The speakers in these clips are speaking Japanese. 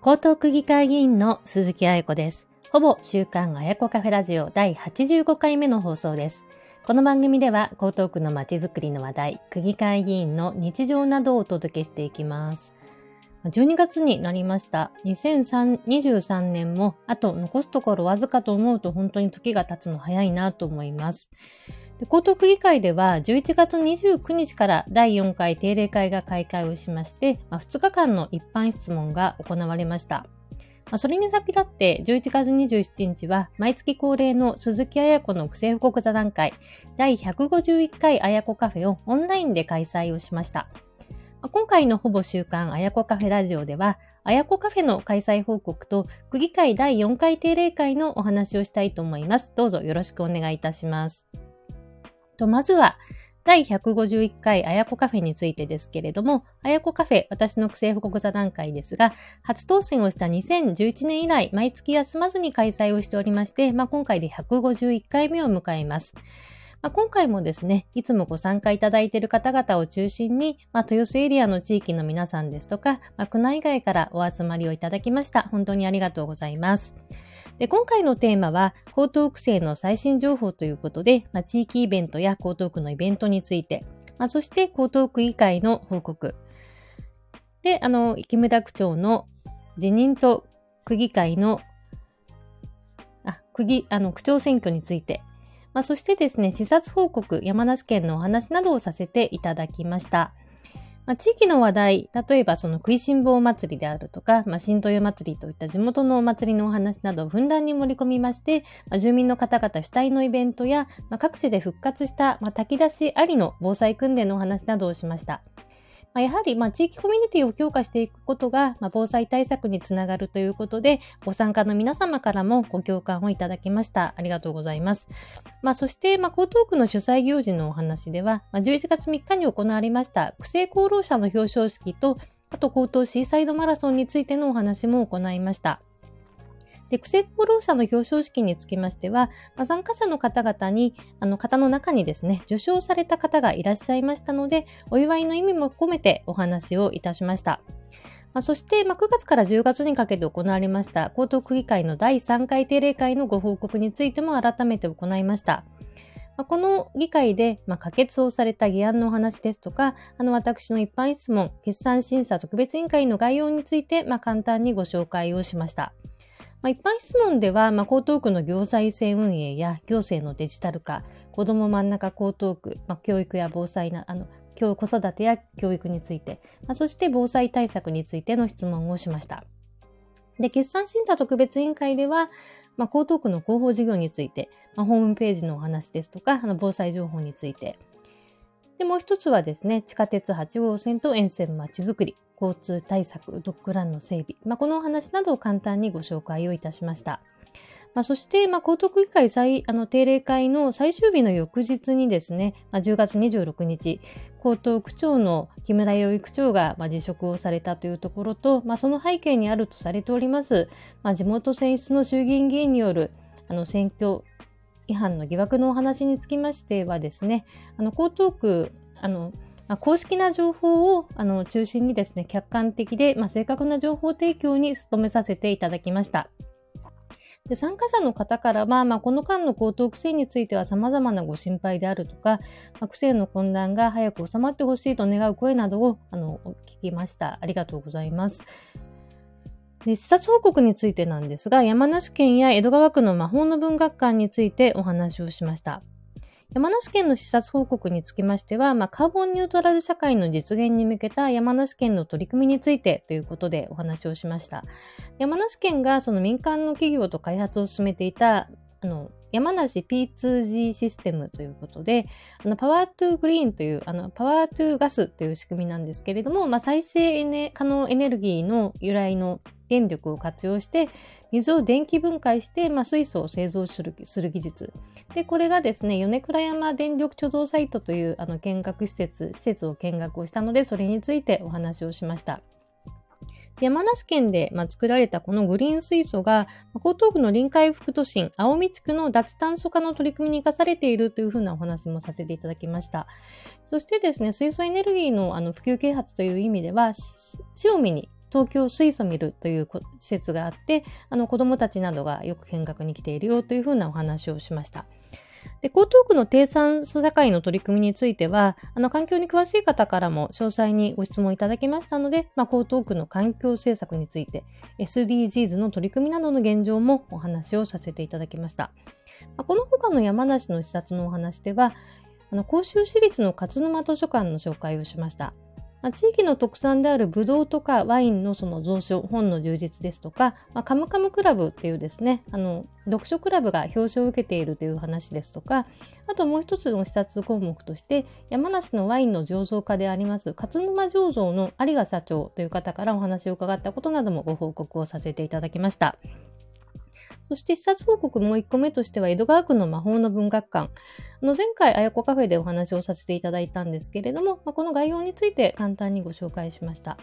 江東区議会議員の鈴木愛子です。ほぼ週刊あやこカフェラジオ第85回目の放送です。この番組では江東区のまちづくりの話題、区議会議員の日常などをお届けしていきます。12月になりました。2023年もあと残すところわずかと思うと本当に時が経つの早いなと思います。で江東区議会では11月29日から第4回定例会が開会をしまして、まあ、2日間の一般質問が行われました。まあ、それに先立って11月27日は毎月恒例の鈴木彩子の区政報告座談会第151回彩子カフェをオンラインで開催をしました。今回のほぼ週刊あやこカフェラジオでは、あやこカフェの開催報告と区議会第4回定例会のお話をしたいと思います。どうぞよろしくお願いいたします。とまずは、第151回あやこカフェについてですけれども、あやこカフェ、私の区政報告座談会ですが、初当選をした2011年以来、毎月休まずに開催をしておりまして、まあ、今回で151回目を迎えます。まあ、今回もですね、いつもご参加いただいている方々を中心に、まあ、豊洲エリアの地域の皆さんですとか、まあ、区内外からお集まりをいただきました。本当にありがとうございます。で今回のテーマは、江東区政の最新情報ということで、まあ、地域イベントや江東区のイベントについて、まあ、そして江東区議会の報告。で、あの、木村区長の辞任と区議会の、あ、区議、あの、区長選挙について、まあ、そしてですね、視察報告、山梨県のお話などをさせていただきました。まあ、地域の話題、例えばその食いしん坊祭りであるとか、まあ、新豊祭りといった地元のお祭りのお話などをふんだんに盛り込みまして、まあ、住民の方々主体のイベントや、まあ、各地で復活した、まあ、炊き出しありの防災訓練のお話などをしました。まあ、やはり、まあ、地域コミュニティを強化していくことが、まあ、防災対策につながるということで、ご参加の皆様からもご共感をいただきました。ありがとうございます。まあ、そして、まあ、江東区の主催行事のお話では、まあ、11月3日に行われました区政功労者の表彰式と、あと、江東シーサイドマラソンについてのお話も行いました。で、苦戦功労者の表彰式につきましては、まあ、参加者の方々に、あの方の中にですね、受賞された方がいらっしゃいましたので、お祝いの意味も込めてお話をいたしました。まあ、そして、まあ、9月から10月にかけて行われました江東区議会の第3回定例会のご報告についても改めて行いました。まあ、この議会で、まあ、可決をされた議案のお話ですとか、あの私の一般質問、決算審査特別委員会の概要について、まあ、簡単にご紹介をしました。まあ、一般質問では、まあ、江東区の行財政運営や行政のデジタル化、子ども真ん中江東区、まあ、教育や防災な、あの、子育てや教育について、まあ、そして防災対策についての質問をしました。で、決算審査特別委員会では、まあ、江東区の広報事業について、まあ、ホームページのお話ですとか、あの防災情報について。で、もう一つはですね、地下鉄8号線と沿線まちづくり。交通対策、ドッグランの整備、まあ、このお話などを簡単にご紹介をいたしました。まあ、そして、まあ、江東区議会最あの定例会の最終日の翌日にですね、まあ、10月26日、江東区長の木村洋一区長が、まあ、辞職をされたというところと、まあ、その背景にあるとされております、まあ、地元選出の衆議院議員によるあの選挙違反の疑惑のお話につきましてはですね、あの江東区あのまあ、公式な情報をあの中心にですね、客観的で、まあ、正確な情報提供に努めさせていただきました。で参加者の方からは、まあ、この間の高等苦戦については様々なご心配であるとか、まあ、苦戦の混乱が早く収まってほしいと願う声などをあの聞きました。ありがとうございます。で視察報告についてなんですが、山梨県や江戸川区の魔法の文学館についてお話をしました。山梨県の視察報告につきましては、まあ、カーボンニュートラル社会の実現に向けた山梨県の取り組みについてということでお話をしました。山梨県がその民間の企業と開発を進めていたあの山梨 P2G システムということで、あのパワートゥーグリーンという、あのパワートゥーガスという仕組みなんですけれども、まあ、再生可能エネルギーの由来の電力を活用して水を電気分解して、まあ、水素を製造する技術でこれがですね米倉山電力貯蔵サイトというあの見学施設施設を見学をしたのでそれについてお話をしました。山梨県で、まあ、作られたこのグリーン水素が、江東区の臨海副都心、青海地区の脱炭素化の取り組みに生かされているというふうなお話もさせていただきました。そしてですね、水素エネルギーのあの普及啓発という意味では、塩見に東京水素ミルという施設があって、あの子どもたちなどがよく見学に来ているよというふうなお話をしました。で江東区の低酸素社会の取り組みについては、あの環境に詳しい方からも詳細にご質問いただきましたので、まあ、江東区の環境政策について、SDGs の取り組みなどの現状もお話をさせていただきました。まあ、この他の山梨の視察のお話では、あの甲州市立の勝沼図書館の紹介をしました。まあ、地域の特産であるブドウとかワインのその蔵書、本の充実ですとか、まあ、カムカムクラブっていうですね、あの、読書クラブが表彰を受けているという話ですとか、あともう一つの視察項目として、山梨のワインの醸造家であります、勝沼醸造の有賀社長という方からお話を伺ったことなどもご報告をさせていただきました。そして視察報告もう1個目としては、江戸川区の魔法の文学館。あの前回、あやこカフェでお話をさせていただいたんですけれども、まあ、この概要について簡単にご紹介しました。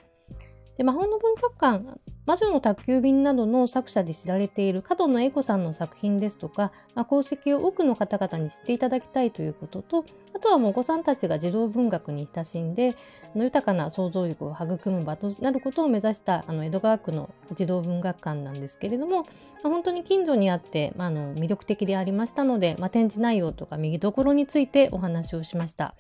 で魔法の文学館、魔女の宅急便などの作者で知られている角野栄子さんの作品ですとか、まあ、功績を多くの方々に知っていただきたいということと、あとはもうお子さんたちが児童文学に親しんで、の豊かな想像力を育む場となることを目指したあの江戸川区の児童文学館なんですけれども、まあ、本当に近所にあって、まあ、あの魅力的でありましたので、まあ、展示内容とか右どころについてお話をしました。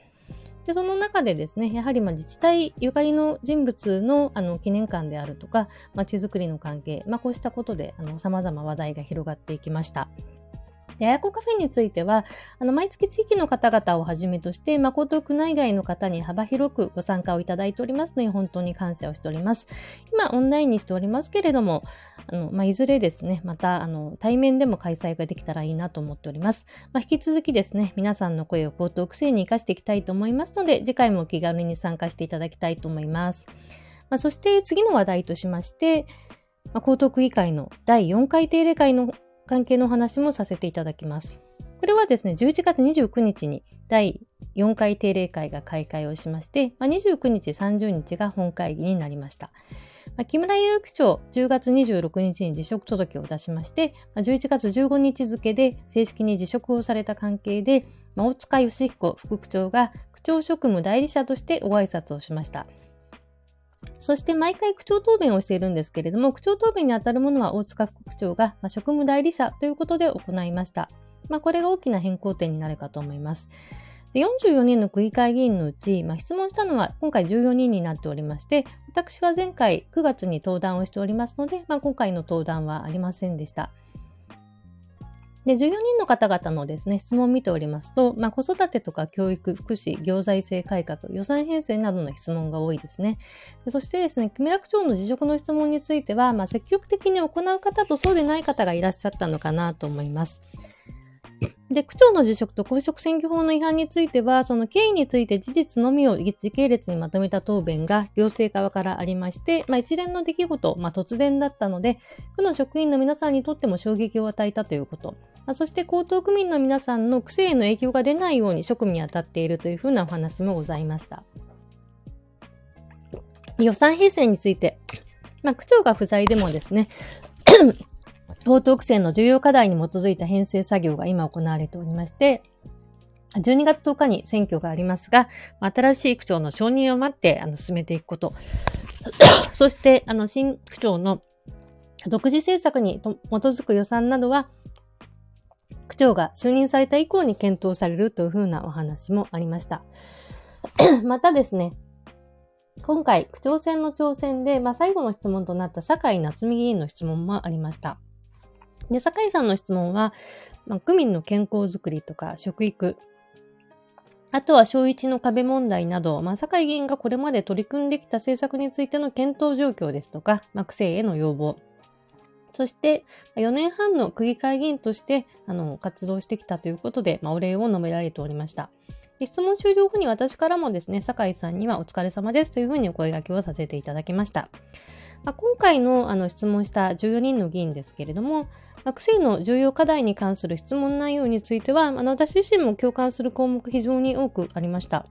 でその中でですねやはりま自治体ゆかりの人物のあの記念館であるとかまちづくりの関係、まあ、こうしたことでさまざま話題が広がっていきました。で、あやこカフェについては、あの、毎月地域の方々をはじめとして、誠区内外の方に幅広くご参加をいただいておりますので、本当に感謝をしております。今、オンラインにしておりますけれども、あの、まあ、いずれですね、また、あの、対面でも開催ができたらいいなと思っております。まあ、引き続きですね、皆さんの声を江東区政に活かしていきたいと思いますので、次回もお気軽に参加していただきたいと思います。まあ、そして次の話題としまして、まあ、江東区議会の第4回定例会の関係の話もさせていただきます。これはですね、11月29日に第4回定例会が開会をしまして、まあ、29日、30日が本会議になりました。まあ、木村有区長、10月26日に辞職届を出しまして、まあ、11月15日付で正式に辞職をされた関係で、まあ、大塚義彦副区長が区長職務代理者としてご挨拶をしました。そして毎回区長答弁をしているんですけれども、区長答弁にあたるものは大塚副区長が、ま、職務代理者ということで行いました。まあ、これが大きな変更点になるかと思います。で44人の区議会議員のうち、まあ、質問したのは今回14人になっておりまして、私は前回9月に登壇をしておりますので、まあ、今回の登壇はありませんでした。で、14人の方々のですね、質問を見ておりますと、まあ、子育てとか教育、福祉、行財政改革、予算編成などの質問が多いですね。でそしてですね、木村区長の辞職の質問については、まあ、積極的に行う方とそうでない方がいらっしゃったのかなと思います。で、区長の辞職と公職選挙法の違反については、その経緯について事実のみを時系列にまとめた答弁が行政側からありまして、まあ、一連の出来事、まあ、突然だったので、区の職員の皆さんにとっても衝撃を与えたということ、まあ、そして江東区民の皆さんの区政への影響が出ないように職務に当たっているというふうなお話もございました。予算編成について、まあ、区長が不在でもですね、東東区政の重要課題に基づいた編成作業が今行われておりまして、12月10日に選挙がありますが、新しい区長の承認を待ってあの進めていくこと、そしてあの新区長の独自政策に基づく予算などは、区長が就任された以降に検討されるというふうなお話もありました。またですね、今回、区長選の挑戦で、まあ、最後の質問となった酒井夏美議員の質問もありました。で、酒井さんの質問は、まあ、区民の健康づくりとか食育、あとは小1の壁問題など、まあ、酒井議員がこれまで取り組んできた政策についての検討状況ですとか、まあ、区政への要望、そして、4年半の区議会議員としてあの活動してきたということで、まあ、お礼を述べられておりました。で質問終了後に私からもですね、酒井さんにはお疲れ様ですというふうにお声掛けをさせていただきました。まあ、今回のあの質問した14人の議員ですけれども、まあ、区政の重要課題に関する質問内容については、あの私自身も共感する項目非常に多くありました。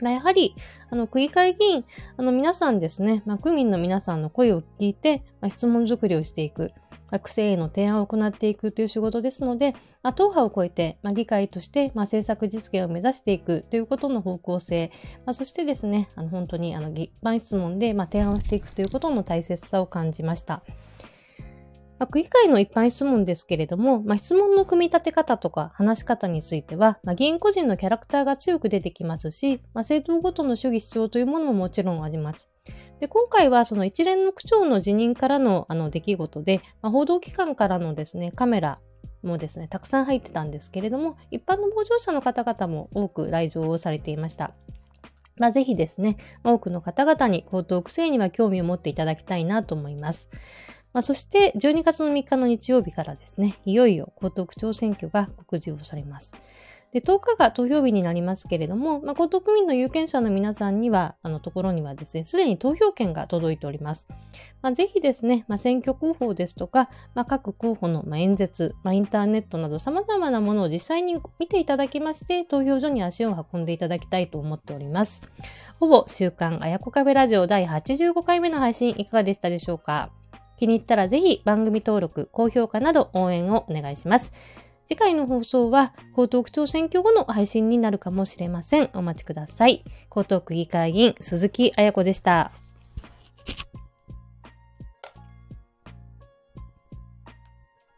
まあ、やはり、あの、区議会議員、あの、皆さんですね、まあ、区民の皆さんの声を聞いて、まあ、質問作りをしていく。まあ、区政への提案を行っていくという仕事ですので、まあ、党派を超えて、まあ、議会として、まあ、政策実現を目指していくということの方向性、まあ、そしてですね、あの本当にあの一般質問で、まあ、提案をしていくということの大切さを感じました。まあ、区議会の一般質問ですけれども、まあ、質問の組み立て方とか話し方については、まあ、議員個人のキャラクターが強く出てきますし、ま、政党ごとの主義主張というものももちろんあります。で今回はその一連の区長の辞任からのあの出来事で、ま、報道機関からのですねカメラもですねたくさん入ってたんですけれども一般の傍聴者の方々も多く来場をされていました。まあ、ぜひですね、多くの方々に江東区政には興味を持っていただきたいなと思います。まあ、そして12月の3日の日曜日からですね、いよいよ江東区長選挙が告示をされます。で10日が投票日になりますけれども、まあ、江東区民の有権者の皆さんには、あのところにはですね、すでに投票権が届いております。まあ、ぜひですね、まあ、選挙広報ですとか、まあ、各候補の演説、まあ、インターネットなど様々なものを実際に見ていただきまして、投票所に足を運んでいただきたいと思っております。ほぼ週刊あやこカフェラジオ第85回目の配信いかがでしたでしょうか？気に入ったらぜひ番組登録、高評価など応援をお願いします。次回の放送は江東区長選挙後の配信になるかもしれません。お待ちください。江東区議会議員鈴木彩子でした。